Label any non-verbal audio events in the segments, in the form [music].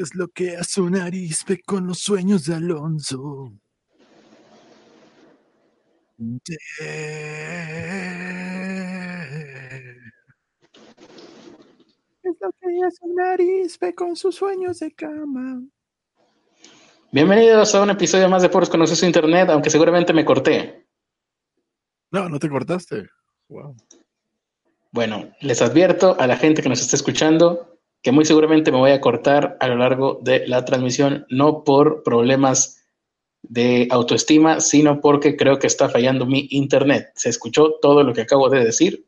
¿Qué es lo que hace un arispe con los sueños de Alonso? ¿Qué es lo que hace un arispe con sus sueños de cama? Bienvenidos a un episodio más de Poros con Acceso a Internet, aunque seguramente me corté. No, no te cortaste. Wow. Bueno, les advierto a la gente que nos está escuchando que muy seguramente me voy a cortar a lo largo de la transmisión, no por problemas de autoestima, sino porque creo que está fallando mi internet. ¿Se escuchó todo lo que acabo de decir?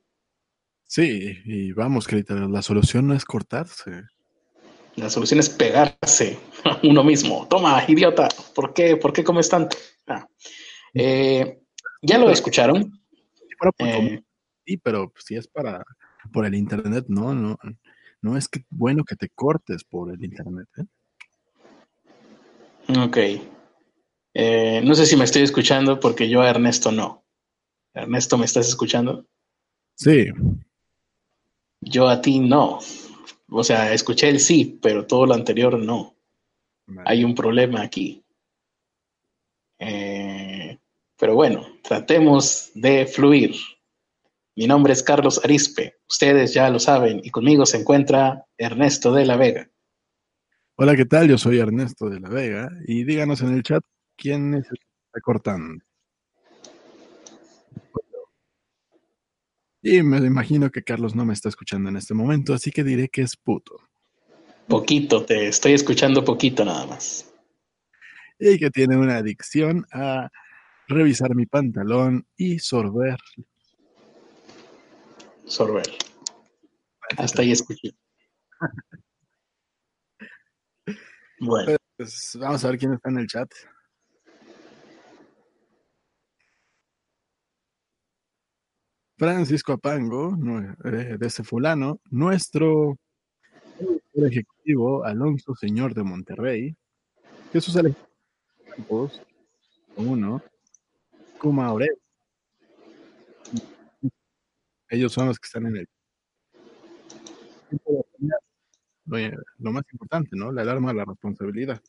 Sí, y vamos, Crita, la solución no es cortarse. La solución es pegarse [laughs] a uno mismo. Toma, idiota, ¿por qué, ¿Por qué comes tanto? Ah. Eh, ¿Ya lo escucharon? Eh, sí, pero si es para por el internet, no, no, no es que bueno que te cortes por el internet. ¿eh? Ok. Eh, no sé si me estoy escuchando porque yo a Ernesto no. Ernesto, ¿me estás escuchando? Sí. Yo a ti no. O sea, escuché el sí, pero todo lo anterior no. Hay un problema aquí. Eh, pero bueno, tratemos de fluir. Mi nombre es Carlos Arispe, ustedes ya lo saben, y conmigo se encuentra Ernesto de la Vega. Hola, ¿qué tal? Yo soy Ernesto de la Vega, y díganos en el chat quién es el que está cortando. Y me imagino que Carlos no me está escuchando en este momento, así que diré que es puto. Poquito, te estoy escuchando poquito nada más. Y que tiene una adicción a revisar mi pantalón y sorber sorber. Hasta ahí escuché. [laughs] Bueno. Pues vamos a ver quién está en el chat. Francisco Apango, de ese fulano, nuestro ejecutivo Alonso Señor de Monterrey, Jesús Alejandro uno, Kuma Aurel, ellos son los que están en el... Lo más importante, ¿no? La alarma de la responsabilidad.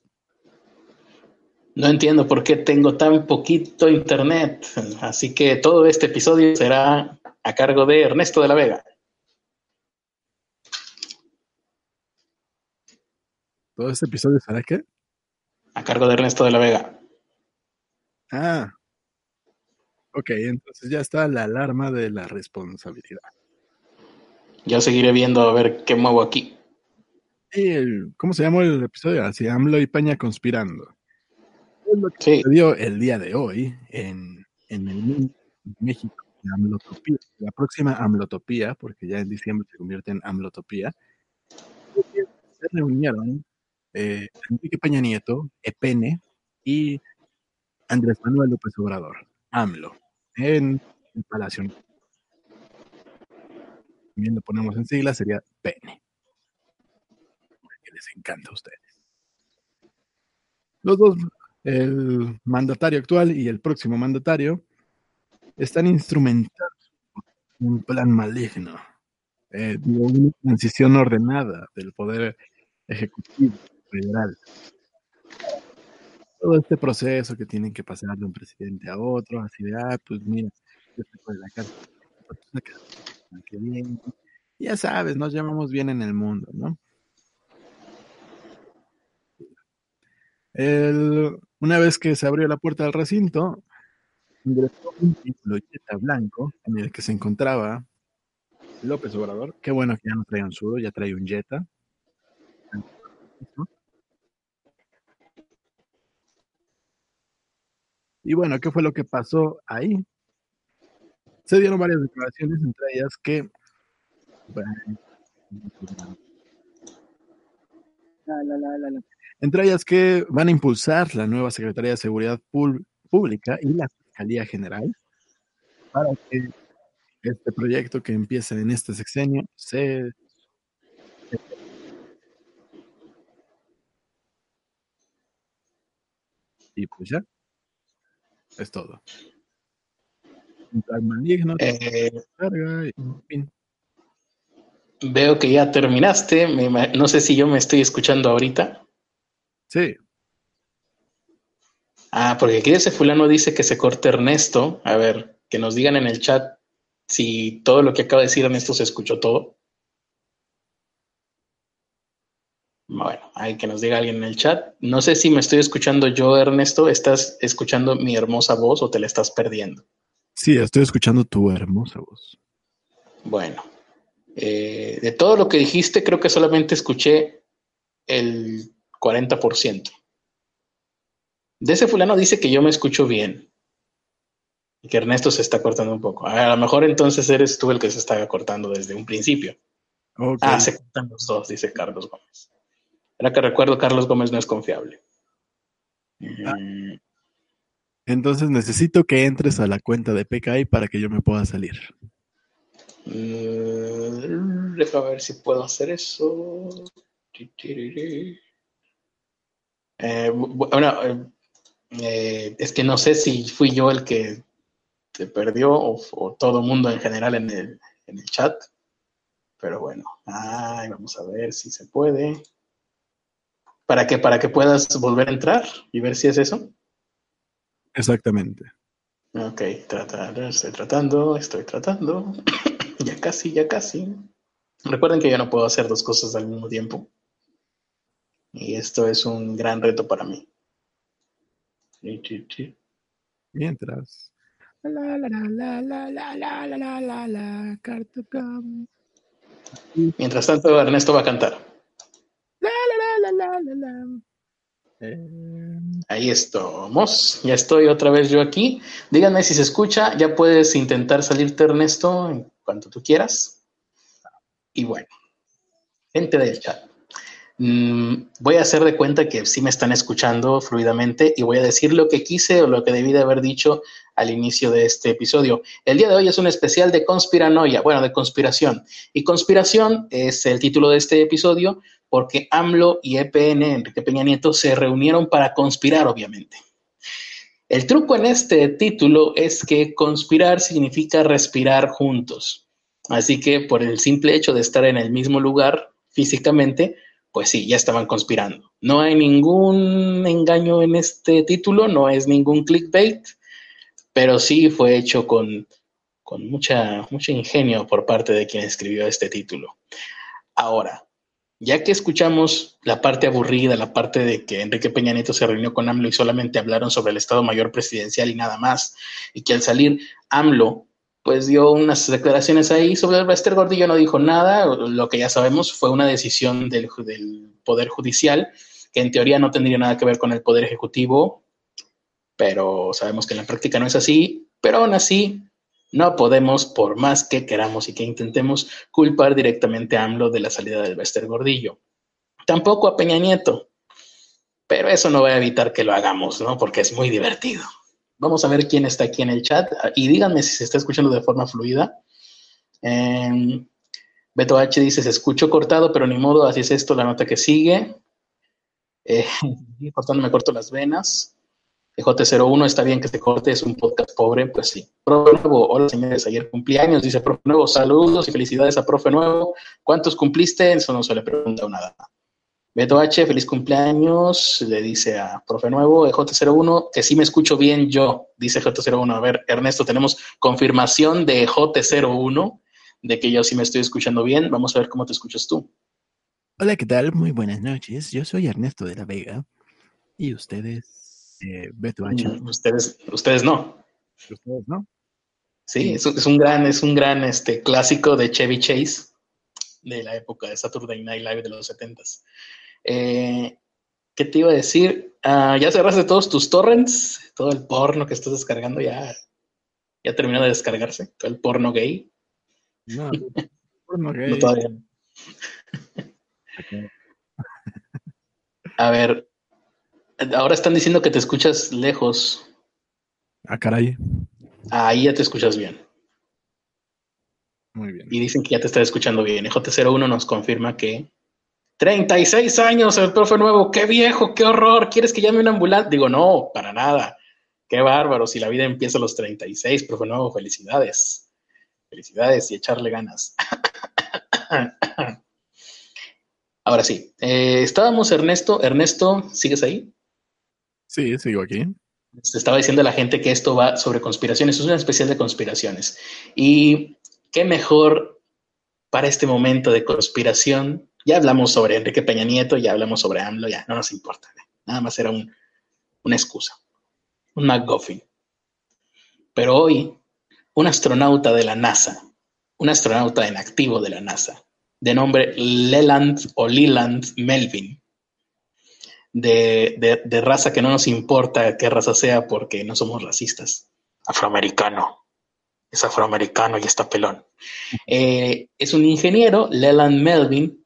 No entiendo por qué tengo tan poquito internet, así que todo este episodio será a cargo de Ernesto de la Vega. ¿Todo este episodio será qué? A cargo de Ernesto de la Vega. Ah, Ok, entonces ya está la alarma de la responsabilidad. Ya seguiré viendo a ver qué muevo aquí. ¿Cómo se llamó el episodio? Así, AMLO y Peña conspirando. Es lo que sucedió el día de hoy en, en el México, AMLOtopía, la próxima AMLOtopía, porque ya en diciembre se convierte en AMLOtopía. Se reunieron eh, Enrique Peña Nieto, Epene y Andrés Manuel López Obrador, AMLO en el Palacio. También lo ponemos en sigla, sería pene. Que les encanta a ustedes. Los dos, el mandatario actual y el próximo mandatario, están instrumentados en un plan maligno, eh, una transición ordenada del poder ejecutivo federal todo este proceso que tienen que pasar de un presidente a otro, así de, ah, pues mira, yo estoy de la casa, que bien. Ya sabes, nos llamamos bien en el mundo, ¿no? una vez que se abrió la puerta del recinto, ingresó un Jetta blanco en el que se encontraba López Obrador. Qué bueno que ya no trae un sudo, ya trae un Jetta. Y bueno, ¿qué fue lo que pasó ahí? Se dieron varias declaraciones, entre ellas que... entre ellas que van a impulsar la nueva Secretaría de Seguridad Pública y la Fiscalía General para que este proyecto que empieza en este sexenio se y pues ya es todo. Eh, veo que ya terminaste. no sé si yo me estoy escuchando ahorita. Sí. Ah, porque aquí ese fulano dice que se corte Ernesto. A ver, que nos digan en el chat si todo lo que acaba de decir Ernesto se escuchó todo. Bueno, hay que nos diga alguien en el chat. No sé si me estoy escuchando yo, Ernesto. ¿Estás escuchando mi hermosa voz o te la estás perdiendo? Sí, estoy escuchando tu hermosa voz. Bueno, eh, de todo lo que dijiste, creo que solamente escuché el 40%. De ese fulano dice que yo me escucho bien. Y que Ernesto se está cortando un poco. A lo mejor entonces eres tú el que se está cortando desde un principio. Ah, se cortan los dos, dice Carlos Gómez. Ahora que recuerdo, Carlos Gómez no es confiable. Ah. Entonces necesito que entres a la cuenta de PKI para que yo me pueda salir. Mm, deja ver si puedo hacer eso. Eh, bueno, eh, es que no sé si fui yo el que te perdió o, todo el mundo en general en el, en el chat. Pero bueno, ay, vamos a ver si se puede. ¿Para qué? Para que puedas volver a entrar y ver si es eso. Exactamente. Ok, estoy tratando, estoy tratando. ya casi, ya casi. Recuerden que yo no puedo hacer dos cosas al mismo tiempo. Y esto es un gran reto para mí. Mientras. La, la, la, la, la, la, la, la, la, Mientras tanto, Ernesto va a cantar. Eh, Ahí estamos. Ya estoy otra vez yo aquí. Díganme si se escucha. Ya puedes intentar salirte, Ernesto, en cuanto tú quieras. Y bueno, gente del chat. Mm, voy a hacer de cuenta que sí me están escuchando fluidamente y voy a decir lo que quise o lo que debí de haber dicho al inicio de este episodio. El día de hoy es un especial de conspiranoia, bueno, de conspiración. Y conspiración es el título de este episodio porque AMLO y EPN, Enrique Peña Nieto, se reunieron para conspirar, obviamente. El truco en este título es que conspirar significa respirar juntos. Así que por el simple hecho de estar en el mismo lugar físicamente, pues sí, ya estaban conspirando. No hay ningún engaño en este título, no es ningún clickbait, pero sí fue hecho con, con mucha, mucho ingenio por parte de quien escribió este título. Ahora, ya que escuchamos la parte aburrida, la parte de que Enrique Peña Nieto se reunió con AMLO y solamente hablaron sobre el Estado Mayor Presidencial y nada más, y que al salir AMLO pues dio unas declaraciones ahí sobre el Bester Gordillo, no dijo nada, lo que ya sabemos fue una decisión del, Poder Judicial, que en teoría no tendría nada que ver con el Poder Ejecutivo, pero sabemos que en la práctica no es así, pero aún así no podemos, por más que queramos y que intentemos, culpar directamente a AMLO de la salida del Bester Gordillo. Tampoco a Peña Nieto, pero eso no va a evitar que lo hagamos, ¿no? Porque es muy divertido. Vamos a ver quién está aquí en el chat y díganme si se está escuchando de forma fluida. Em, Beto H dice, se escuchó cortado, pero ni modo, así es esto, la nota que sigue. Eh, [laughs] cortando me corto las venas. J01, está bien que se corte, es un podcast pobre, pues sí. Profe Nuevo, hola señores, ayer cumpleaños, dice Profe Nuevo, saludos y felicidades a Profe Nuevo. ¿Cuántos cumpliste? Eso no se le pregunta nada. Beto H, feliz cumpleaños, le dice a profe nuevo, J01, que sí me escucho bien yo, dice J01. A ver, Ernesto, tenemos confirmación de J01 de que yo sí me estoy escuchando bien. Vamos a ver cómo te escuchas tú. Hola, ¿qué tal? Muy buenas noches. Yo soy Ernesto de la Vega. Y ustedes, eh, Beto H. Mm, ustedes, ustedes no. Ustedes no. Sí, es, un gran, es un gran este, clásico de Chevy Chase de la época de Saturday Night Live de los 70s. Eh, ¿Qué te iba a decir? Ah, ¿Ya cerraste todos tus torrents? Todo el porno que estás descargando ya, ya terminó de descargarse. Todo el porno gay. No, porno [laughs] gay. no todavía. a ver, ahora están diciendo que te escuchas lejos. Ah, caray. Ahí ya te escuchas bien. Muy bien. Y dicen que ya te está escuchando bien. J01 nos confirma que 36 años, el profe nuevo, qué viejo, qué horror, ¿quieres que llame una ambulancia? Digo, no, para nada. Qué bárbaro, si la vida empieza a los 36, profe nuevo, felicidades. Felicidades y echarle ganas. [laughs] ahora sí. Eh, estábamos, Ernesto. Ernesto, ¿sigues ahí? Sí, sigo aquí. Se estaba diciendo a la gente que esto va sobre conspiraciones, es una especial de conspiraciones. Y qué mejor para este momento de conspiración. Ya hablamos sobre Enrique Peña Nieto, ya hablamos sobre AMLO, ya no nos importa. Nada más era un, una excusa, un McGuffin. Pero hoy, un astronauta de la NASA, un astronauta en activo de la NASA, de nombre Leland o Leland Melvin, de, raza que no nos importa qué raza sea porque no somos racistas. Afroamericano. Es afroamericano y está pelón. Eh, es un ingeniero, Leland Melvin,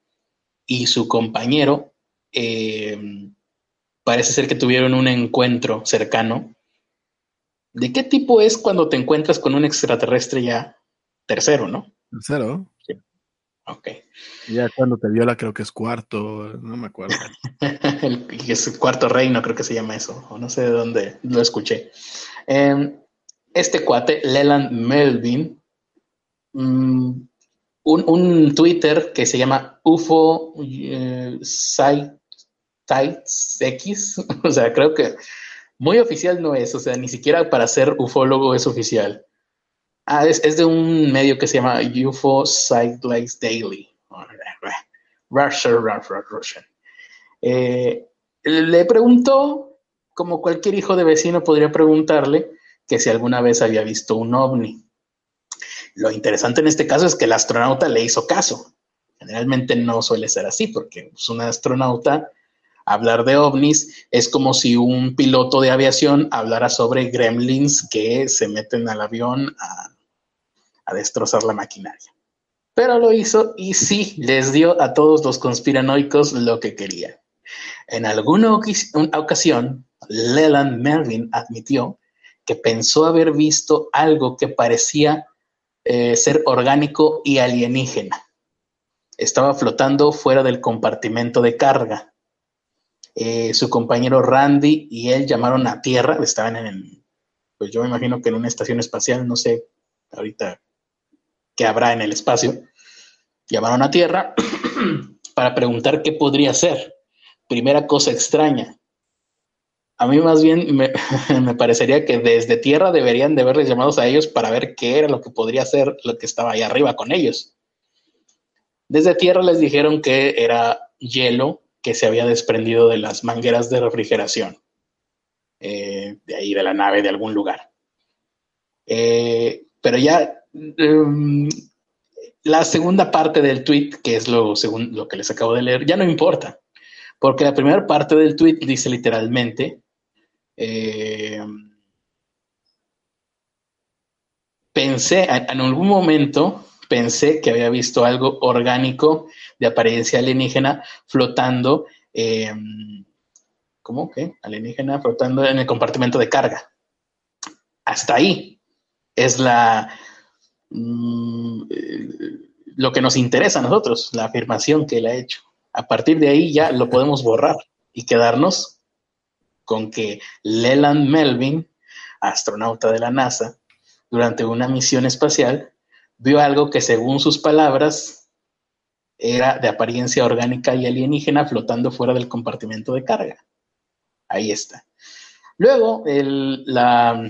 y su compañero eh, parece ser que tuvieron un encuentro cercano. ¿De qué tipo es cuando te encuentras con un extraterrestre ya tercero, no? Tercero. Ok. Ya cuando te viola creo que es cuarto, no me acuerdo. [laughs] el, es cuarto reino, creo que se llama eso, o no sé de dónde lo escuché. Em, este cuate, Leland Melvin, mm, un, Twitter que se llama UFO eh, X, [laughs] o sea, creo que muy oficial no es, o sea, ni siquiera para ser ufólogo es oficial. Ah, es, de un medio que se llama UFO Sites Daily. Eh, le preguntó, como cualquier hijo de vecino podría preguntarle, que si alguna vez había visto un ovni. Lo interesante en este caso es que el astronauta le hizo caso. Generalmente no suele ser así, porque es un astronauta hablar de ovnis es como si un piloto de aviación hablara sobre gremlins que se meten al avión a a destrozar la maquinaria. Pero lo hizo y sí, les dio a todos los conspiranoicos lo que querían. En alguna ocasión, Leland Melvin admitió que pensó haber visto algo que parecía eh, ser orgánico y alienígena. Estaba flotando fuera del compartimento de carga. Eh, su compañero Randy y él llamaron a tierra, estaban en, pues yo me imagino que en una estación espacial, no sé ahorita que habrá en el espacio, llamaron a Tierra [clears throat] para preguntar qué podría ser. Primera cosa extraña. A mí más bien [laughs] me, parecería que desde Tierra deberían de haberles llamados a ellos para ver qué era lo que podría ser lo que estaba ahí arriba con ellos. Desde Tierra les dijeron que era hielo que se había desprendido de las mangueras de refrigeración, eh, de ahí de la nave, de algún lugar. Eh, pero ya Em, la segunda parte del tweet, que es lo, según, lo que les acabo de leer, ya no importa, porque la primera parte del tweet dice literalmente, em, pensé, en algún momento pensé que había visto algo orgánico de apariencia alienígena flotando, em, ¿cómo que? Alienígena flotando en el compartimento de carga. Hasta ahí es la, Mm, lo que nos interesa a nosotros, la afirmación que él ha hecho. A partir de ahí ya lo podemos borrar y quedarnos con que Leland Melvin, astronauta de la NASA, durante una misión espacial, vio algo que según sus palabras era de apariencia orgánica y alienígena flotando fuera del compartimento de carga. Ahí está. Luego, la,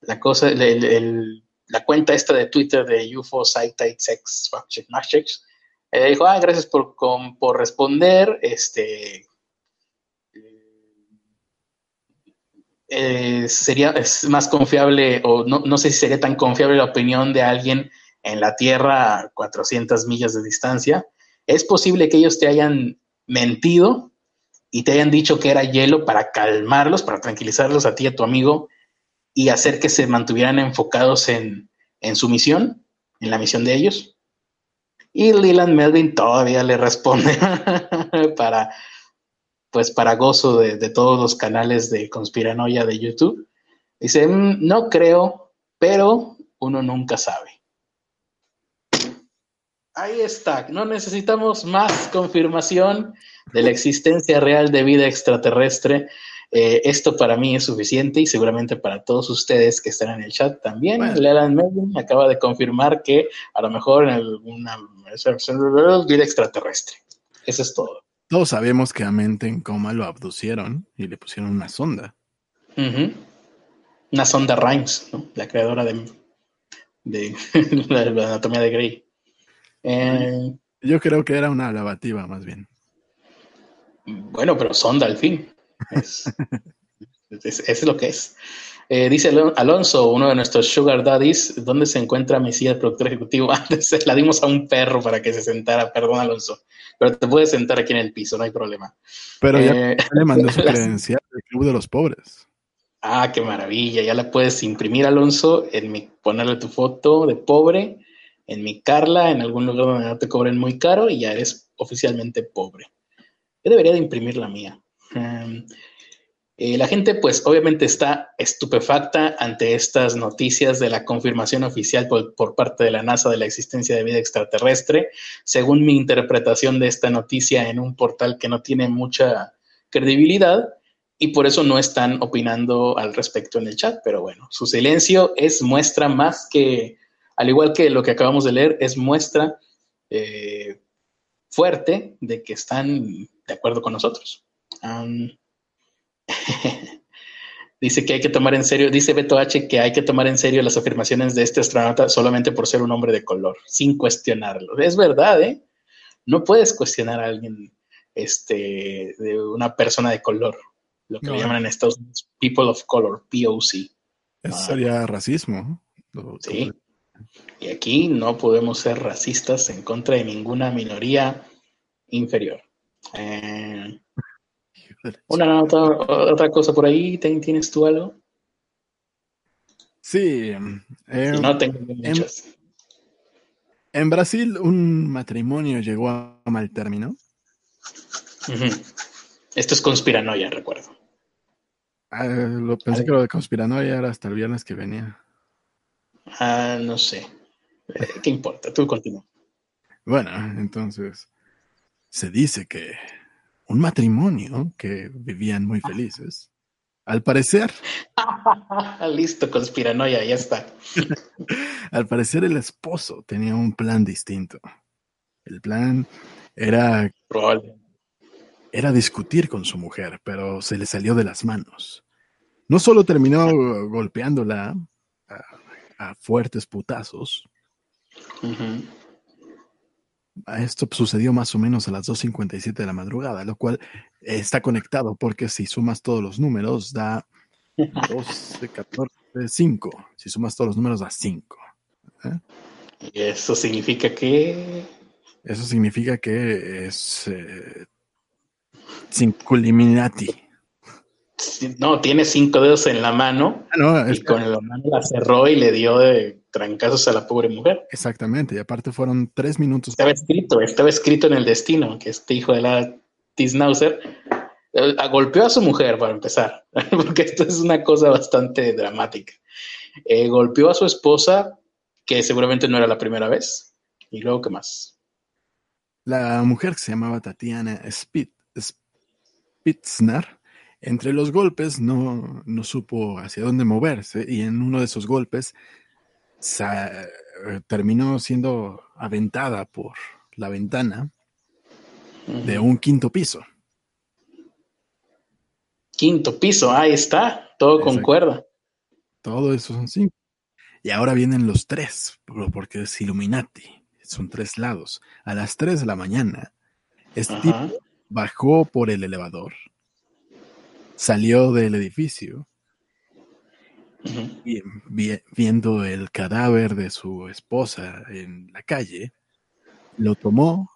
la cosa, el la cuenta esta de Twitter de UFO Site Sex eh, dijo, ah, gracias por, por responder, este, eh, sería es más confiable, o no, no, sé si sería tan confiable la opinión de alguien en la Tierra a 400 millas de distancia. Es posible que ellos te hayan mentido y te hayan dicho que era hielo para calmarlos, para tranquilizarlos a ti y a tu amigo, y hacer que se mantuvieran enfocados en, su misión, en la misión de ellos. Y Leland Melvin todavía le responde [laughs] para, pues para gozo de, todos los canales de conspiranoia de YouTube. Dice, mm, no creo, pero uno nunca sabe. Ahí está, no necesitamos más confirmación de la existencia real de vida extraterrestre eh, esto para mí es suficiente y seguramente para todos ustedes que están en el chat también. Leland Melvin acaba de confirmar que a lo mejor en alguna vida extraterrestre. Eso es todo. Todos sabemos que a Mente en coma lo abducieron y le pusieron una sonda. Una sonda Rhimes, ¿no? la creadora de, de [laughs] la anatomía de Grey. Eh, Yo creo que era una lavativa, más bien. Bueno, pero sonda al fin. Es, [laughs] es, lo que es. Eh, dice Alonso, uno de nuestros Sugar Daddies, ¿dónde se encuentra Mesías, productor ejecutivo? [laughs] Antes la dimos a un perro para que se sentara, perdón Alonso, pero te puedes sentar aquí en el piso, no hay problema. Pero ya eh, le mandó su [laughs] credencial del Club de los Pobres. Ah, qué maravilla, ya la puedes imprimir Alonso, en mi, ponerle tu foto de pobre, en mi Carla, en algún lugar donde no te cobren muy caro y ya eres oficialmente pobre. Yo debería de imprimir la mía. Em, eh, la gente, pues, obviamente está estupefacta ante estas noticias de la confirmación oficial por, parte de la NASA de la existencia de vida extraterrestre. Según mi interpretación de esta noticia en un portal que no tiene mucha credibilidad, y por eso no están opinando al respecto en el chat. Pero bueno, su silencio es muestra más que, al igual que lo que acabamos de leer, es muestra eh, fuerte de que están de acuerdo con nosotros. [laughs] dice que hay que tomar en serio, dice Beto H que hay que tomar en serio las afirmaciones de este astronauta solamente por ser un hombre de color, sin cuestionarlo. Es verdad, ¿eh? No puedes cuestionar a alguien, este, de una persona de color, lo que llaman en Estados Unidos people of color, POC. Eso sería racismo. Sí. Y aquí no podemos ser racistas en contra de ninguna minoría inferior. Eh, una otra, cosa por ahí, ¿tienes tú algo? Sí. Eh, no tengo muchas. En, Brasil un matrimonio llegó a mal término. Esto es conspiranoia, recuerdo. Ah, lo, pensé que lo de conspiranoia era hasta el viernes que venía. Ah, no sé. Eh, ¿Qué importa? Tú continúa. Bueno, entonces se dice que un matrimonio que vivían muy felices. Al parecer. [laughs] Listo, conspiranoia, ya está. [laughs] al parecer el esposo tenía un plan distinto. El plan era. Era discutir con su mujer, pero se le salió de las manos. No solo terminó golpeándola a, fuertes putazos, esto sucedió más o menos a las 2.57 de la madrugada, lo cual está conectado porque si sumas todos los números da 12, 14, 5. Si sumas todos los números da 5. ¿eh? ¿Y eso significa que? Eso significa que es eh, 5 Illuminati. No, tiene cinco dedos en la mano ah, y con la mano la cerró y le dio de trancazos a la pobre mujer. Exactamente, y aparte fueron tres minutos. Estaba escrito, estaba escrito en el destino que este hijo de la Tisnauser eh, golpeó a su mujer para empezar, [laughs] porque esto es una cosa bastante dramática. Eh, golpeó a su esposa, que seguramente no era la primera vez. ¿Y luego qué más? La mujer que se llamaba Tatiana Spitzner entre los golpes no, no supo hacia dónde moverse y en uno de esos golpes terminó siendo aventada por la ventana de un quinto piso. Quinto piso, ahí está, todo concuerda. Todo eso son cinco. Y ahora vienen los tres, porque es Illuminati, son tres lados. A las tres de la mañana, este bajó por el elevador salió del edificio y, viendo el cadáver de su esposa en la calle, lo tomó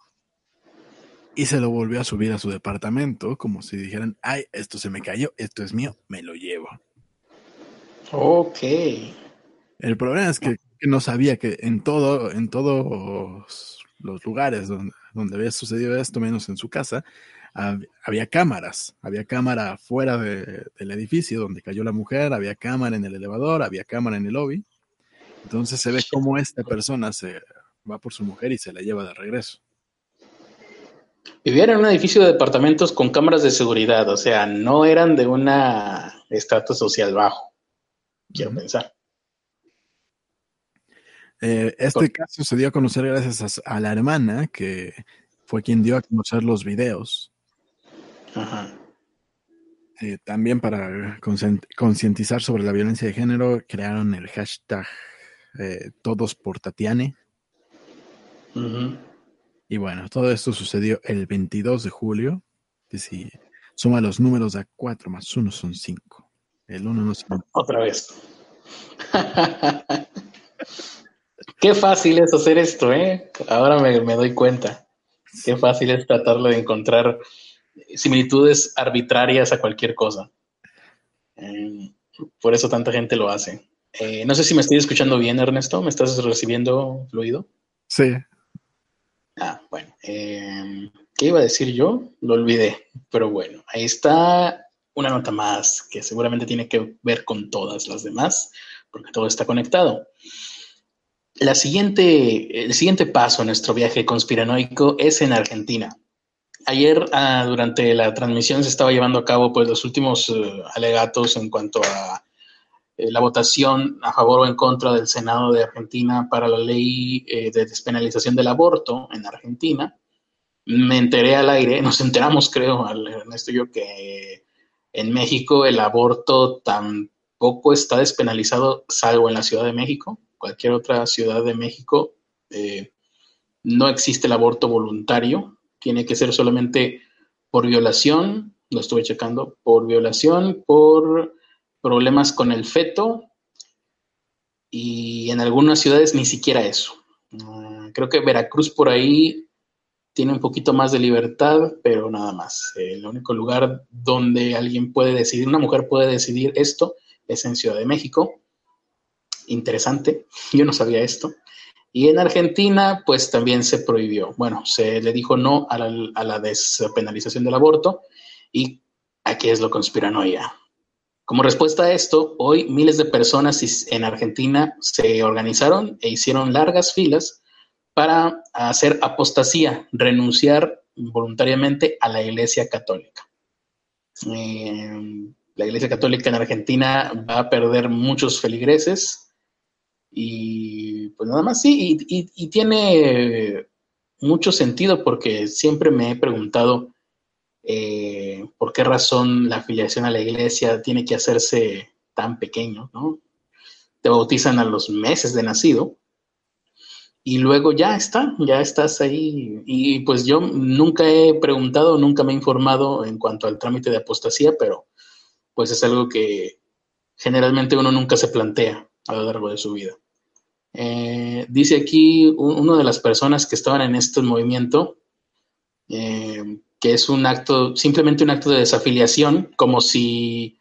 y se lo volvió a subir a su departamento como si dijeran, ay, esto se me cayó, esto es mío, me lo llevo. Ok. El problema es que, no sabía que en todo, en todos los lugares donde, donde había sucedido esto, menos en su casa, había cámaras, había cámara fuera del edificio donde cayó la mujer, había cámara en el elevador, había cámara en el lobby. Entonces se ve cómo esta persona se va por su mujer y se la lleva de regreso. Vivían en un edificio de departamentos con cámaras de seguridad, o sea, no eran de un estrato social bajo, quiero pensar. Eh, este caso se dio a conocer gracias a, la hermana que fue quien dio a conocer los videos. Ajá. Eh, también para concientizar sobre la violencia de género, crearon el hashtag eh, Todos por Tatiane. Y bueno, todo esto sucedió el 22 de julio. Que si suma los números a 4 más 1 son 5. El 1 no se... Otra vez. [laughs] Qué fácil es hacer esto, ¿eh? Ahora me, me doy cuenta. Qué fácil es tratarlo de encontrar similitudes arbitrarias a cualquier cosa. Eh, por eso tanta gente lo hace. Eh, no sé si me estoy escuchando bien, Ernesto. ¿Me estás recibiendo fluido? Sí. Ah, bueno. Eh, ¿Qué iba a decir yo? Lo olvidé. Pero bueno, ahí está una nota más que seguramente tiene que ver con todas las demás, porque todo está conectado. La siguiente, el siguiente paso en nuestro viaje conspiranoico es en Argentina. Ayer, ah, durante la transmisión, se estaba llevando a cabo pues, los últimos eh, alegatos en cuanto a eh, la votación a favor o en contra del Senado de Argentina para la ley eh, de despenalización del aborto en Argentina. Me enteré al aire, nos enteramos, creo, Ernesto y yo, que en México el aborto tampoco está despenalizado, salvo en la Ciudad de México. Cualquier otra ciudad de México no existe el aborto voluntario, tiene que ser solamente por violación, lo estuve checando, por violación, por problemas con el feto y en algunas ciudades ni siquiera eso. Ah, creo que Veracruz por ahí tiene un poquito más de libertad, pero nada más. El único lugar donde alguien puede decidir, una mujer puede decidir esto, es en Ciudad de México. Interesante, yo no sabía esto. Y en Argentina, pues también se prohibió. Bueno, se le dijo no a la, despenalización del aborto y aquí es lo conspiranoia. Como respuesta a esto, hoy miles de personas en Argentina se organizaron e hicieron largas filas para hacer apostasía, renunciar voluntariamente a la Iglesia Católica. Eh, la Iglesia Católica en Argentina va a perder muchos feligreses, y pues nada más, sí, y, tiene mucho sentido porque siempre me he preguntado eh, por qué razón la afiliación a la iglesia tiene que hacerse tan pequeño, ¿no? Te bautizan a los meses de nacido y luego ya está, ya estás ahí. Y pues yo nunca he preguntado, nunca me he informado en cuanto al trámite de apostasía, pero pues es algo que generalmente uno nunca se plantea a lo largo de su vida. Eh, dice aquí una de las personas que estaban en este movimiento eh, que es un acto, simplemente un acto de desafiliación, como si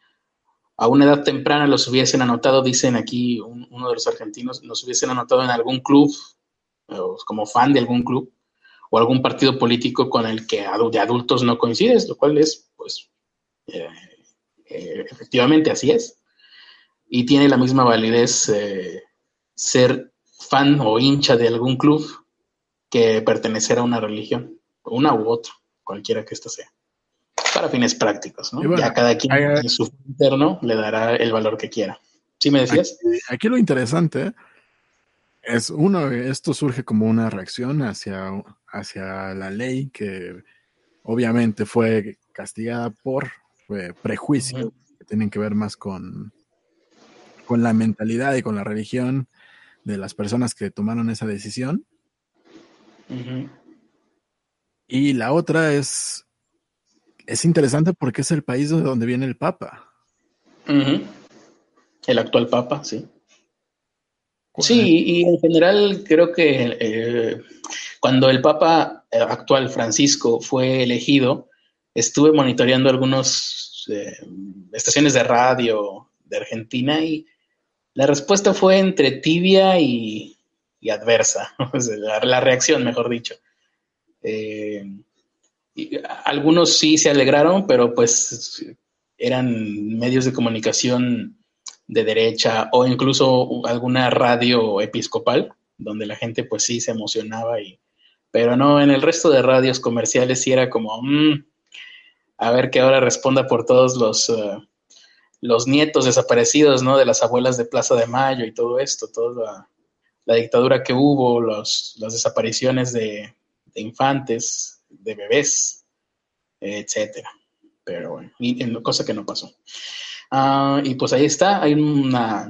a una edad temprana los hubiesen anotado, dicen aquí uno de los argentinos, nos hubiesen anotado en algún club, como fan de algún club, o algún partido político con el que de adultos no coincides, lo cual es, pues, eh, efectivamente así es. Y tiene la misma validez ser fan o hincha de algún club que pertenecer a una religión, una u otra, cualquiera que ésta sea. Para fines prácticos, ¿no? ya cada quien en su interno le dará el valor que quiera. ¿Sí me decías? Aquí, lo interesante es, uno, esto surge como una reacción hacia, hacia la ley que obviamente fue castigada por prejuicios que tienen que ver más con, con la mentalidad y con la religión de las personas que tomaron esa decisión. Y la otra es, es interesante porque es el país de donde viene el Papa. El actual Papa, sí. Sí, y en general creo que eh, cuando el Papa actual Francisco fue elegido, estuve monitoreando algunas eh, estaciones de radio de Argentina y la respuesta fue entre tibia y, adversa, [laughs] la, reacción, mejor dicho. Eh, algunos sí se alegraron, pero pues eran medios de comunicación de derecha o incluso alguna radio episcopal, donde la gente pues sí se emocionaba y pero no, en el resto de radios comerciales sí era como, mm, a ver que ahora responda por todos los, eh, los nietos desaparecidos, ¿no? De las abuelas de Plaza de Mayo y todo esto, toda la, dictadura que hubo, las desapariciones de, infantes, de bebés, etcétera. Pero bueno, cosa que no pasó. Ah, y pues ahí está, hay una,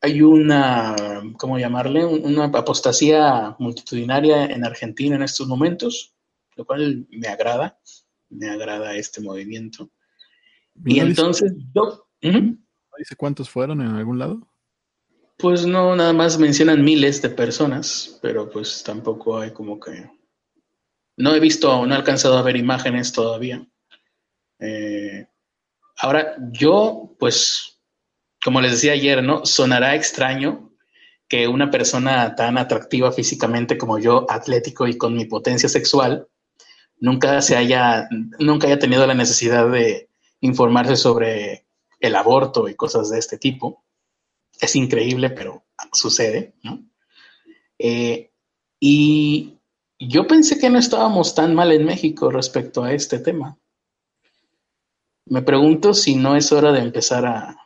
hay una, ¿cómo llamarle? Una apostasía multitudinaria en Argentina en estos momentos, lo cual me agrada, me agrada este movimiento. Y entonces yo... ¿Dice cuántos fueron en algún lado? Pues no, nada más mencionan miles de personas, pero pues tampoco hay como que... No he visto, no he alcanzado a ver imágenes todavía. Eh, ahora, yo, pues, como les decía ayer, ¿no? Sonará extraño que una persona tan atractiva físicamente como yo, atlético y con mi potencia sexual, nunca se haya, nunca haya tenido la necesidad de informarse sobre el aborto y cosas de este tipo. Es increíble, pero sucede, ¿no? Eh, y yo pensé que no estábamos tan mal en México respecto a este tema. Me pregunto si no es hora de empezar a,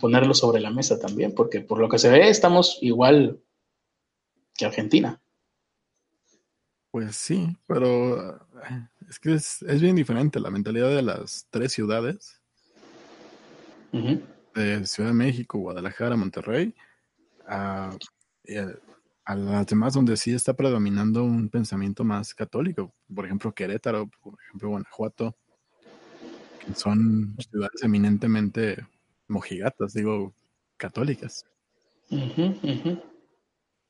ponerlo sobre la mesa también, porque por lo que se ve estamos igual que Argentina. Pues sí, pero eh, es que es, bien diferente la mentalidad de las tres ciudades, de Ciudad de México, Guadalajara, Monterrey, a, a, las demás donde sí está predominando un pensamiento más católico, por ejemplo Querétaro, por ejemplo Guanajuato, que son ciudades eminentemente mojigatas, digo, católicas.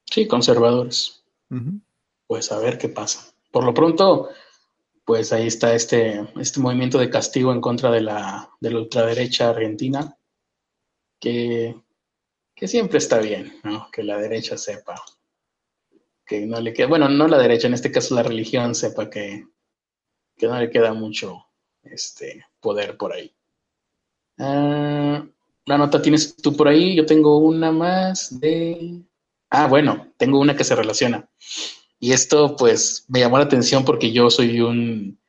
Sí, conservadores. Pues a ver qué pasa. Por lo pronto, pues ahí está este, este movimiento de castigo en contra de la, de la ultraderecha argentina, que, que siempre está bien, ¿no? Que la derecha sepa que no le queda, bueno, no la derecha, en este caso la religión sepa que, que no le queda mucho este, poder por ahí. Ah, una nota tienes tú por ahí, yo tengo una más de... Ah, bueno, tengo una que se relaciona. Y esto pues me llamó la atención porque yo soy un...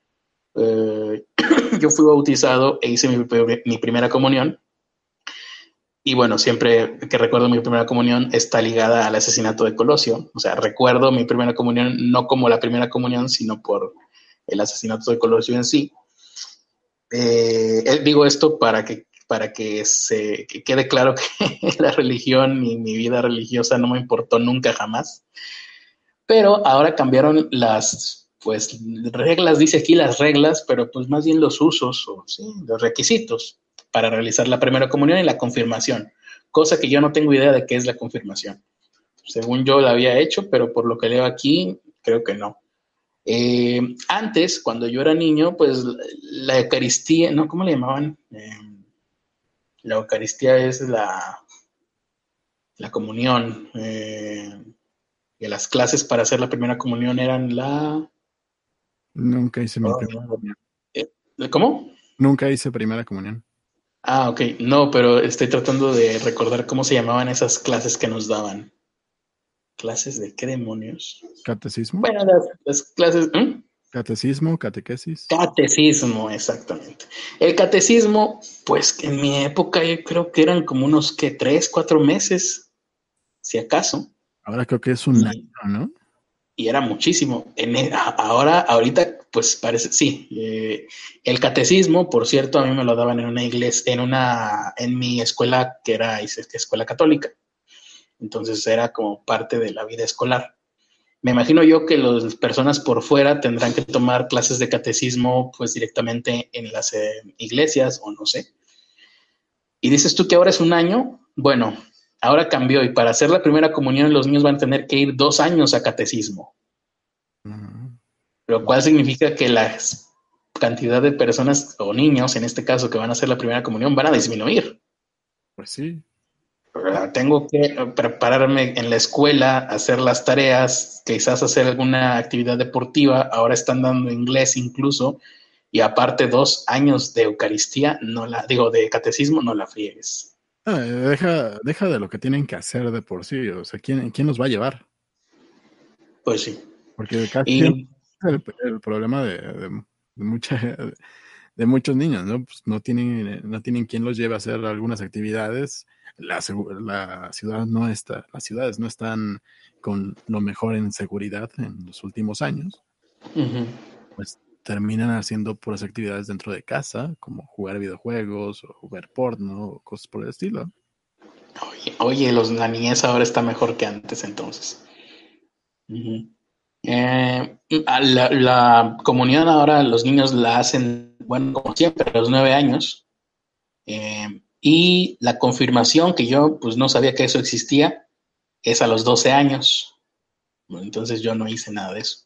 Eh, [coughs] yo fui bautizado e hice mi, primera comunión. Y bueno, siempre que recuerdo mi primera comunión está ligada al asesinato de Colosio. O sea, recuerdo mi primera comunión no como la primera comunión, sino por el asesinato de Colosio en sí. Eh, digo esto para que, para que se quede claro que [laughs] la religión y mi vida religiosa no me importó nunca jamás. Pero ahora cambiaron las, pues, reglas, dice aquí las reglas, pero pues más bien los usos o los requisitos para realizar la primera comunión y la confirmación, cosa que yo no tengo idea de qué es la confirmación. Según yo la había hecho, pero por lo que leo aquí, creo que no. Eh, antes, cuando yo era niño, pues la Eucaristía, ¿no? ¿Cómo le llamaban? Eh, la Eucaristía es la, la comunión. Eh, y las clases para hacer la primera comunión eran la... Nunca hice mi primera comunión. ¿Cómo? Nunca hice primera comunión. Ah, ok. No, pero estoy tratando de recordar cómo se llamaban esas clases que nos daban. ¿Clases de qué demonios? Catecismo. Bueno, las, clases. Catecismo, catequesis. Catecismo, exactamente. El catecismo, pues en mi época yo creo que eran como unos que tres, cuatro meses, si acaso. Ahora creo que es un año, ¿no? Y era muchísimo. En, ahora, ahorita, pues parece, sí. Eh, el catecismo, por cierto, a mí me lo daban en una iglesia, en una, en mi escuela que era escuela católica. Entonces era como parte de la vida escolar. Me imagino yo que las personas por fuera tendrán que tomar clases de catecismo pues directamente en las eh, iglesias o no sé. Y dices tú que ahora es un año. Bueno, ahora cambió y para hacer la primera comunión los niños van a tener que ir dos años a catecismo. Lo cual significa que la cantidad de personas o niños, en este caso, que van a hacer la primera comunión, van a disminuir. Pues sí tengo que prepararme en la escuela, hacer las tareas, quizás hacer alguna actividad deportiva, ahora están dando inglés incluso, y aparte dos años de Eucaristía, no la, digo, de catecismo, no la friegues. Ah, deja, deja de lo que tienen que hacer de por sí, o sea, ¿quién, quién los va a llevar? Pues sí. Porque casi el, problema de, de, de muchos niños, ¿no? Pues no tienen, no tienen quien los lleve a hacer algunas actividades la, la ciudad no está, las ciudades no están con lo mejor en seguridad en los últimos años. pues terminan haciendo puras actividades dentro de casa, como jugar videojuegos o jugar porno o cosas por el estilo. Oye, los, la niñez ahora está mejor que antes entonces. Eh, la, la, comunión ahora los niños la hacen, bueno, como siempre, a los nueve años. Eh, y la confirmación, que yo pues no sabía que eso existía, es a los 12 años. Entonces yo no hice nada de eso.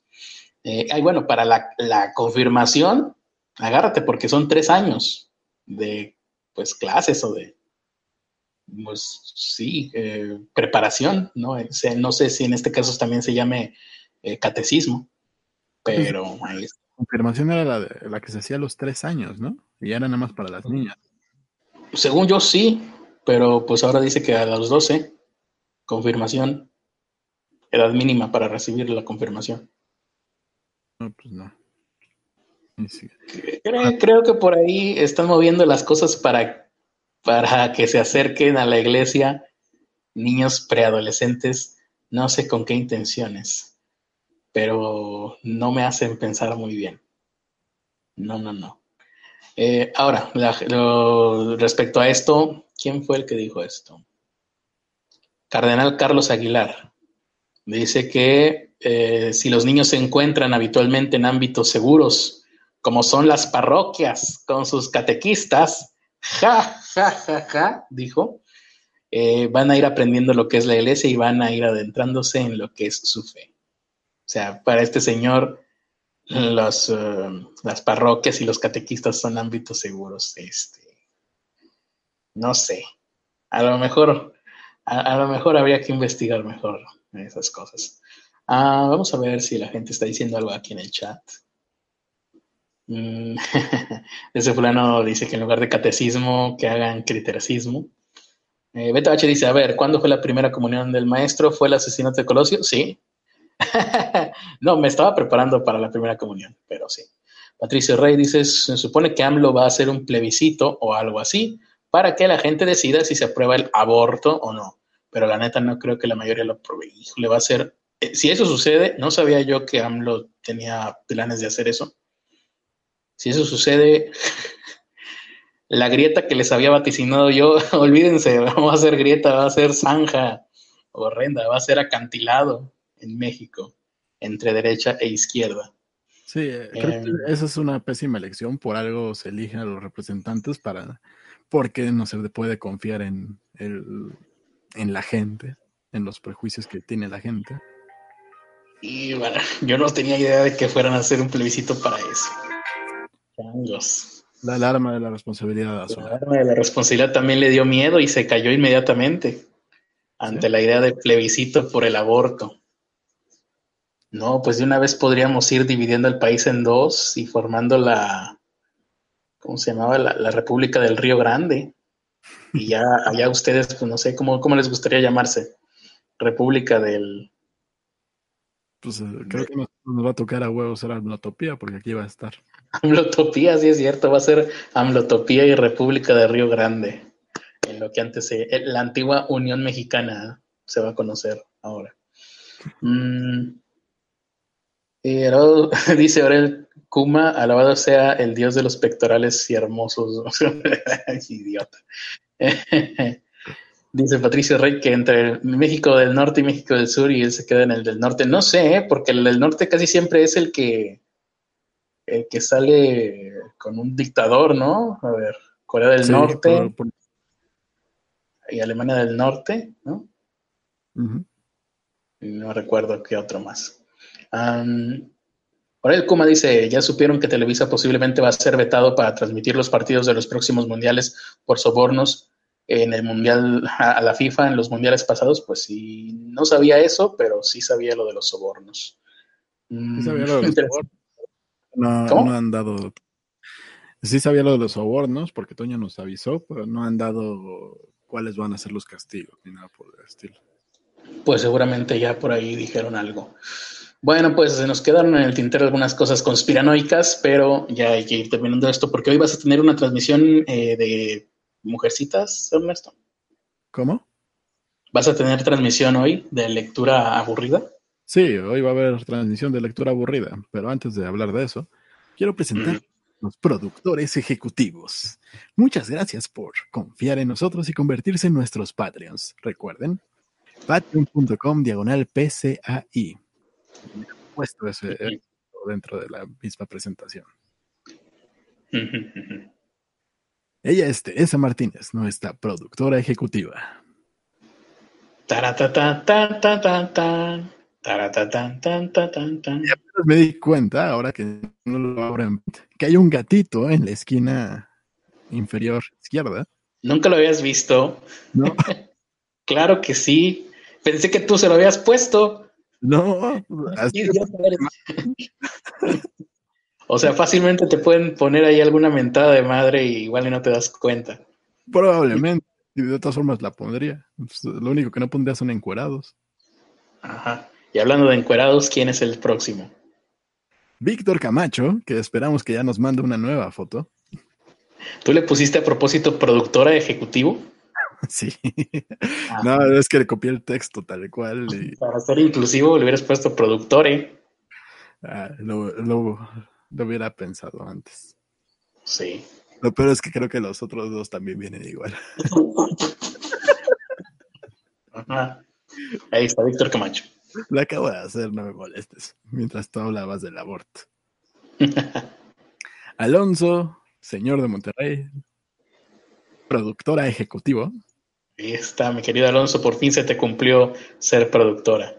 Eh, bueno, para la, la, confirmación, agárrate porque son tres años de pues clases o de, pues sí, eh, preparación, ¿no? no sé si en este caso también se llame eh, catecismo, pero ahí está. Confirmación era la, de, la que se hacía a los tres años, ¿no? Y era nada más para las niñas. Según yo sí, pero pues ahora dice que a los 12, confirmación, edad mínima para recibir la confirmación. No, pues no. Creo, que por ahí están moviendo las cosas para, para que se acerquen a la iglesia niños preadolescentes, no sé con qué intenciones, pero no me hacen pensar muy bien. No, no, no. Eh, ahora, respecto a esto, ¿quién fue el que dijo esto? Cardenal Carlos Aguilar. Dice que eh, si los niños se encuentran habitualmente en ámbitos seguros, como son las parroquias con sus catequistas, ja, ja, ja, ja, dijo, eh, van a ir aprendiendo lo que es la iglesia y van a ir adentrándose en lo que es su fe. O sea, para este señor, eh, las parroquias y los catequistas son ámbitos seguros. Este, no sé, a lo mejor, a, lo mejor habría que investigar mejor esas cosas. Ah, vamos a ver si la gente está diciendo algo aquí en el chat. Mm, [laughs] ese fulano dice que en lugar de catecismo, que hagan critericismo. Eh, Beto H dice, a ver, ¿cuándo fue la primera comunión del maestro? ¿Fue el asesinato de Colosio? Sí, [laughs] no, me estaba preparando para la primera comunión, pero sí. Patricio Rey dice, se supone que AMLO va a hacer un plebiscito o algo así para que la gente decida si se aprueba el aborto o no. Pero la neta no creo que la mayoría lo apruebe. Le va a ser, eh, si eso sucede, no sabía yo que AMLO tenía planes de hacer eso. Si eso sucede, [laughs] la grieta que les había vaticinado yo, [laughs] olvídense, [laughs] va a ser grieta, va a ser zanja horrenda, va a ser acantilado en México entre derecha e izquierda. Sí, eh, creo que eh, esa es una pésima elección. Por algo se eligen a los representantes para, porque no se puede confiar en, el, en la gente, en los prejuicios que tiene la gente. Y bueno, [laughs] yo no tenía idea de que fueran a hacer un plebiscito para eso. Changos. La alarma de la responsabilidad. La alarma de la responsabilidad también le dio miedo y se cayó inmediatamente ante la idea de plebiscito por el aborto. No, pues de una vez podríamos ir dividiendo el país en dos y formando la, ¿cómo se llamaba? La, República del Río Grande. Y ya allá ustedes, pues no sé, ¿cómo, cómo les gustaría llamarse? República del... Pues eh, creo que nos, va a tocar a huevos ser Amlotopía, porque aquí va a estar. Amlotopía, sí es cierto, va a ser Amlotopía y República del Río Grande. En lo que antes, se, la antigua Unión Mexicana se va a conocer ahora. Mm, [laughs] dice Aurel Kuma, alabado sea el dios de los pectorales y hermosos. [laughs] Idiota. [laughs] dice Patricio Rey que entre México del Norte y México del Sur y él se queda en el del Norte. No sé, ¿eh? porque el del Norte casi siempre es el que el que sale con un dictador, ¿no? A ver, Corea del Norte y Alemania del Norte, ¿no? No recuerdo qué otro más. Um, el Kuma dice, ya supieron que Televisa posiblemente va a ser vetado para transmitir los partidos de los próximos mundiales por sobornos en el mundial a la FIFA en los mundiales pasados, pues sí, no sabía eso, pero sí sabía lo de los sobornos. Sí sabía lo de los sobornos. No, han dado. Sí sabía lo de los sobornos, porque Toño nos avisó, pero no han dado cuáles van a ser los castigos ni nada por el estilo. Pues seguramente ya por ahí dijeron algo. Bueno, pues se nos quedaron en el tintero algunas cosas conspiranoicas, pero ya hay que ir terminando esto porque hoy vas a tener una transmisión eh, de Mujercitas, Ernesto. ¿Cómo? ¿Vas a tener transmisión hoy de lectura aburrida? Sí, hoy va a haber transmisión de lectura aburrida, pero antes de hablar de eso, quiero presentar a los productores ejecutivos. Muchas gracias por confiar en nosotros y convertirse en nuestros Patreons. Recuerden, patreon.com diagonal PCAI. Puesto ese dentro de la misma presentación. Ella es Teresa Martínez, nuestra productora ejecutiva. me di cuenta, ahora que no lo abren, que hay un gatito en la esquina inferior izquierda. ¿Nunca lo habías visto? No. [laughs] claro que sí. Pensé que tú se lo habías puesto. No. [laughs] [laughs] o sea, fácilmente te pueden poner ahí alguna mentada de madre y igual no te das cuenta. Probablemente. Y de todas formas la pondría. Pues, lo único que no pondría son encuerados. Ajá. Y hablando de encuerados, ¿quién es el próximo? Víctor Camacho, que esperamos que ya nos mande una nueva foto. ¿Tú le pusiste a propósito productora ejecutivo? [laughs] Sí. No, es que le copié el texto tal cual. Para ser inclusivo le hubieras puesto productore. Ah, lo, lo, hubiera pensado antes. Sí. Lo peor es que creo que los otros dos también vienen igual. Ajá. Ahí está Víctor Camacho. Lo acabo de hacer, no me molestes, mientras tú hablabas del aborto. [laughs] Alonso, señor de Monterrey, productora ejecutivo. Ahí está, mi querido Alonso, por fin se te cumplió ser productora.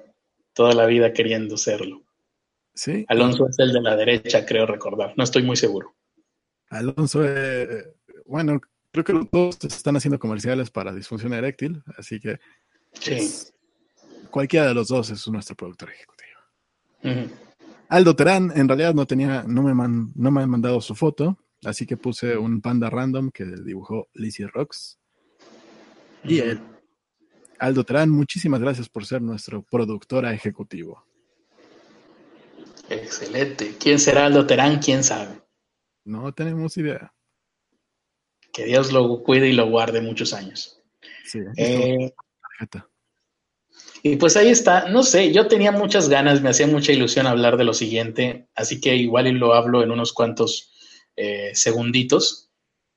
Toda la vida queriendo serlo. Sí. Alonso es el de la derecha, creo recordar. No estoy muy seguro. Alonso, eh, bueno, creo que los dos están haciendo comerciales para disfunción eréctil, así que sí. cualquiera de los dos es nuestro productor ejecutivo. Aldo Terán, en realidad no tenía, no me, no me han mandado su foto, así que puse un panda random que dibujó Lizzie Rocks. Y él, Aldo Terán, muchísimas gracias por ser nuestro productora ejecutivo. Excelente. ¿Quién será Aldo Terán? ¿Quién sabe? No tenemos idea. Que Dios lo cuide y lo guarde muchos años. Sí. Eh, y pues ahí está, no sé, yo tenía muchas ganas, me hacía mucha ilusión hablar de lo siguiente, así que igual y lo hablo en unos cuantos eh, segunditos,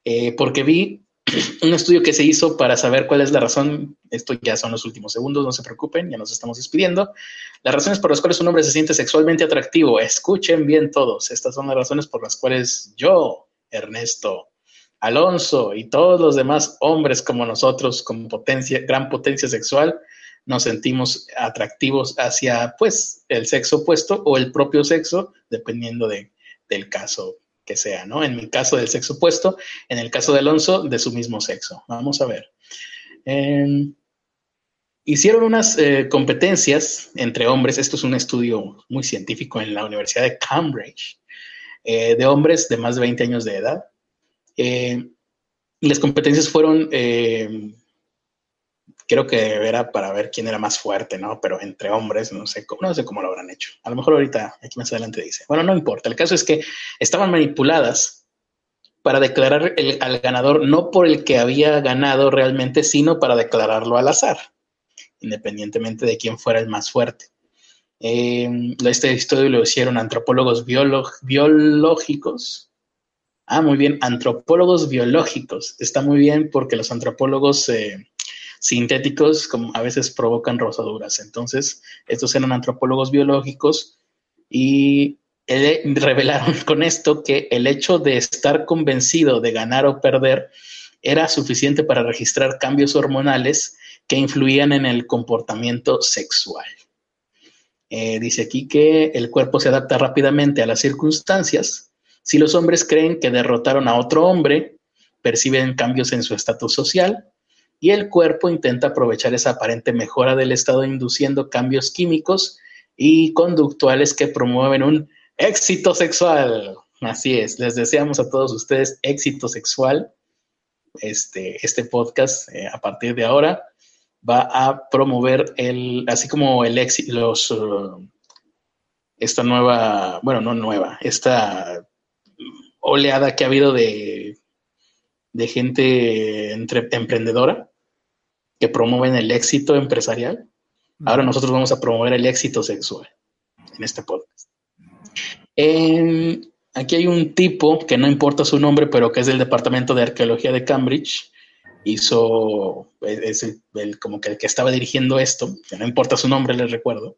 eh, porque vi [clears throat] un estudio que se hizo para saber cuál es la razón, esto ya son los últimos segundos, no se preocupen, ya nos estamos despidiendo, las razones por las cuales un hombre se siente sexualmente atractivo, escuchen bien todos, estas son las razones por las cuales yo, Ernesto, Alonso y todos los demás hombres como nosotros, con potencia, gran potencia sexual, nos sentimos atractivos hacia, pues, el sexo opuesto o el propio sexo, dependiendo de, del caso sea, ¿no? En mi caso del sexo opuesto, en el caso de Alonso, de su mismo sexo. Vamos a ver. Em, hicieron unas eh, competencias entre hombres, esto es un estudio muy científico en la Universidad de Cambridge, eh, de hombres de más de 20 años de edad. Eh, las competencias fueron creo que era para ver quién era más fuerte, ¿no? Pero entre hombres, no sé, no sé cómo lo habrán hecho. A lo mejor ahorita, aquí más adelante dice. Bueno, no importa. El caso es que estaban manipuladas para declarar al ganador no por el que había ganado realmente, sino para declararlo al azar, independientemente de quién fuera el más fuerte. Eh, este estudio lo hicieron antropólogos biológicos. Ah, muy bien, antropólogos biológicos. Está muy bien porque los antropólogos eh, sintéticos como a veces provocan rosaduras. Entonces, estos eran antropólogos biológicos y revelaron [laughs] con esto que el hecho de estar convencido de ganar o perder era suficiente para registrar cambios hormonales que influían en el comportamiento sexual. Eh, dice aquí que el cuerpo se adapta rápidamente a las circunstancias. Si los hombres creen que derrotaron a otro hombre, perciben cambios en su estatus social y el cuerpo intenta aprovechar esa aparente mejora del estado induciendo cambios químicos y conductuales que promueven un éxito sexual. Así es, les deseamos a todos ustedes éxito sexual. Este, este podcast eh, a partir de ahora va a promover el, así como el éxito, los, uh, esta nueva, bueno, no nueva, esta oleada que ha habido de, de gente emprendedora que promueven el éxito empresarial. Ahora nosotros vamos a promover el éxito sexual en este podcast. aquí hay un tipo que no importa su nombre, pero que es del Departamento de Arqueología de Cambridge. Hizo, es el, como que el que estaba dirigiendo esto, que no importa su nombre, les recuerdo.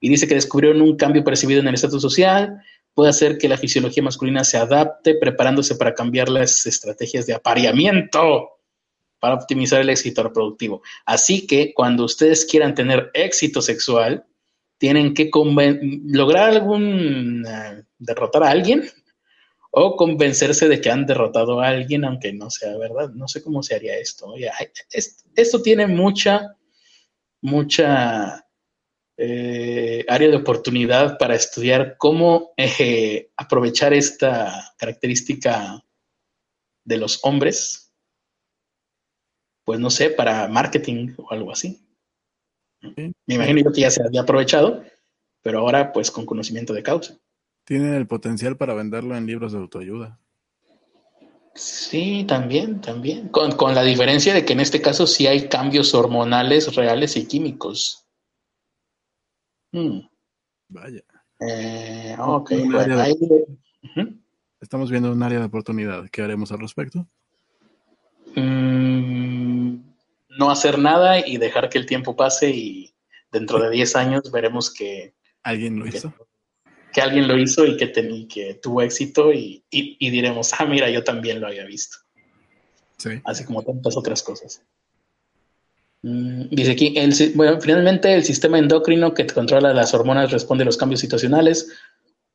Y dice que descubrieron un cambio percibido en el estatus social, puede hacer que la fisiología masculina se adapte, preparándose para cambiar las estrategias de apareamiento para optimizar el éxito reproductivo. Así que cuando ustedes quieran tener éxito sexual, tienen que lograr algún eh, derrotar a alguien o convencerse de que han derrotado a alguien, aunque no sea verdad. No sé cómo se haría esto. esto tiene mucha, mucha eh, área de oportunidad para estudiar cómo eh, aprovechar esta característica de los hombres, pues no sé, para marketing o algo así. Me imagino que ya se había aprovechado, pero ahora pues con conocimiento de causa. Tienen el potencial para venderlo en libros de autoayuda. Sí, también, también. Con, con, la diferencia de que en este caso sí hay cambios hormonales reales y químicos. Hmm. Vaya. Eh, ok, Estamos viendo un área de oportunidad. ¿Qué haremos al respecto? Mm, no hacer nada y dejar que el tiempo pase y dentro de 10 años veremos que... ¿Alguien lo hizo? Que, alguien lo hizo y que, que tuvo éxito y, y diremos, ah, mira, yo también lo había visto. Sí. Así como tantas otras cosas. Mm, dice aquí, el, bueno, finalmente el sistema endocrino que controla las hormonas responde a los cambios situacionales.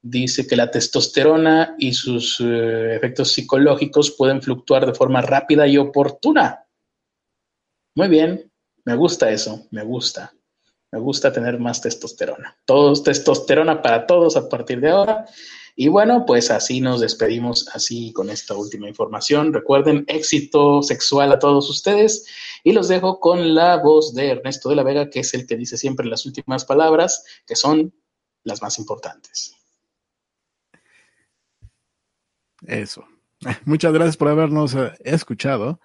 Dice que la testosterona y sus eh, efectos psicológicos pueden fluctuar de forma rápida y oportuna. Muy bien, me gusta eso, me gusta. Me gusta tener más testosterona. Todos testosterona para todos a partir de ahora. Y bueno, pues así nos despedimos así con esta última información. Recuerden, éxito sexual a todos ustedes y los dejo con la voz de Ernesto de la Vega, que es el que dice siempre las últimas palabras, que son las más importantes. Eso. [laughs] Muchas gracias por habernos eh, escuchado.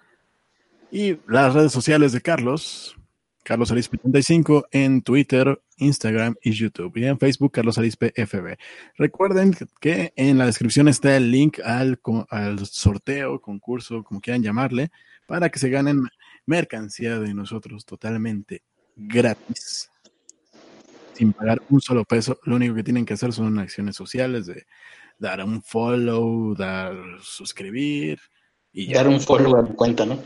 Y las redes sociales de Carlos, Carlos Arispe 35 en Twitter, Instagram y YouTube. Y en Facebook, Carlos Arispe FB. Recuerden que en la descripción está el link al, al sorteo, concurso, como quieran llamarle, para que se ganen mercancía de nosotros totalmente gratis. Sin pagar un solo peso. Lo único que tienen que hacer son acciones sociales de dar un follow, dar suscribir. Y dar un follow a mi cuenta, ¿no?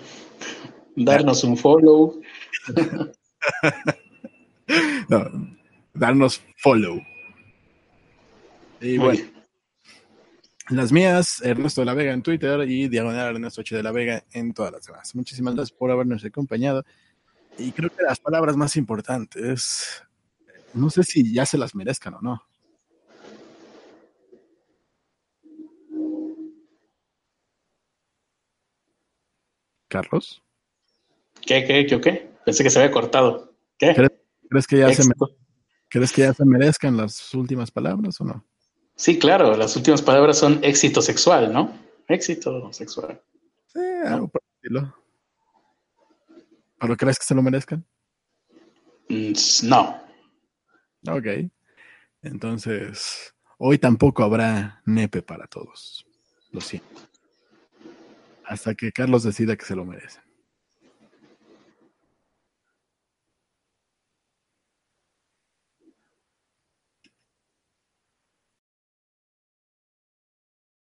Darnos un follow. [laughs] no, darnos follow. Y bueno, las mías, Ernesto de la Vega en Twitter y Diagonal Ernesto H de la Vega en todas las demás. Muchísimas gracias por habernos acompañado. Y creo que las palabras más importantes, no sé si ya se las merezcan o no. Carlos. ¿Qué, qué, qué, qué? Pensé que se había cortado. ¿Qué? ¿Crees, que ya se ¿Crees que ya se merezcan las últimas palabras o no? Sí, claro, las últimas palabras son éxito sexual, ¿no? Éxito sexual. Sí, algo por estilo. ¿Pero crees que se lo merezcan? Mm, no. Ok. Entonces, hoy tampoco habrá nepe para todos. Lo siento. Hasta que Carlos decida que se lo merece.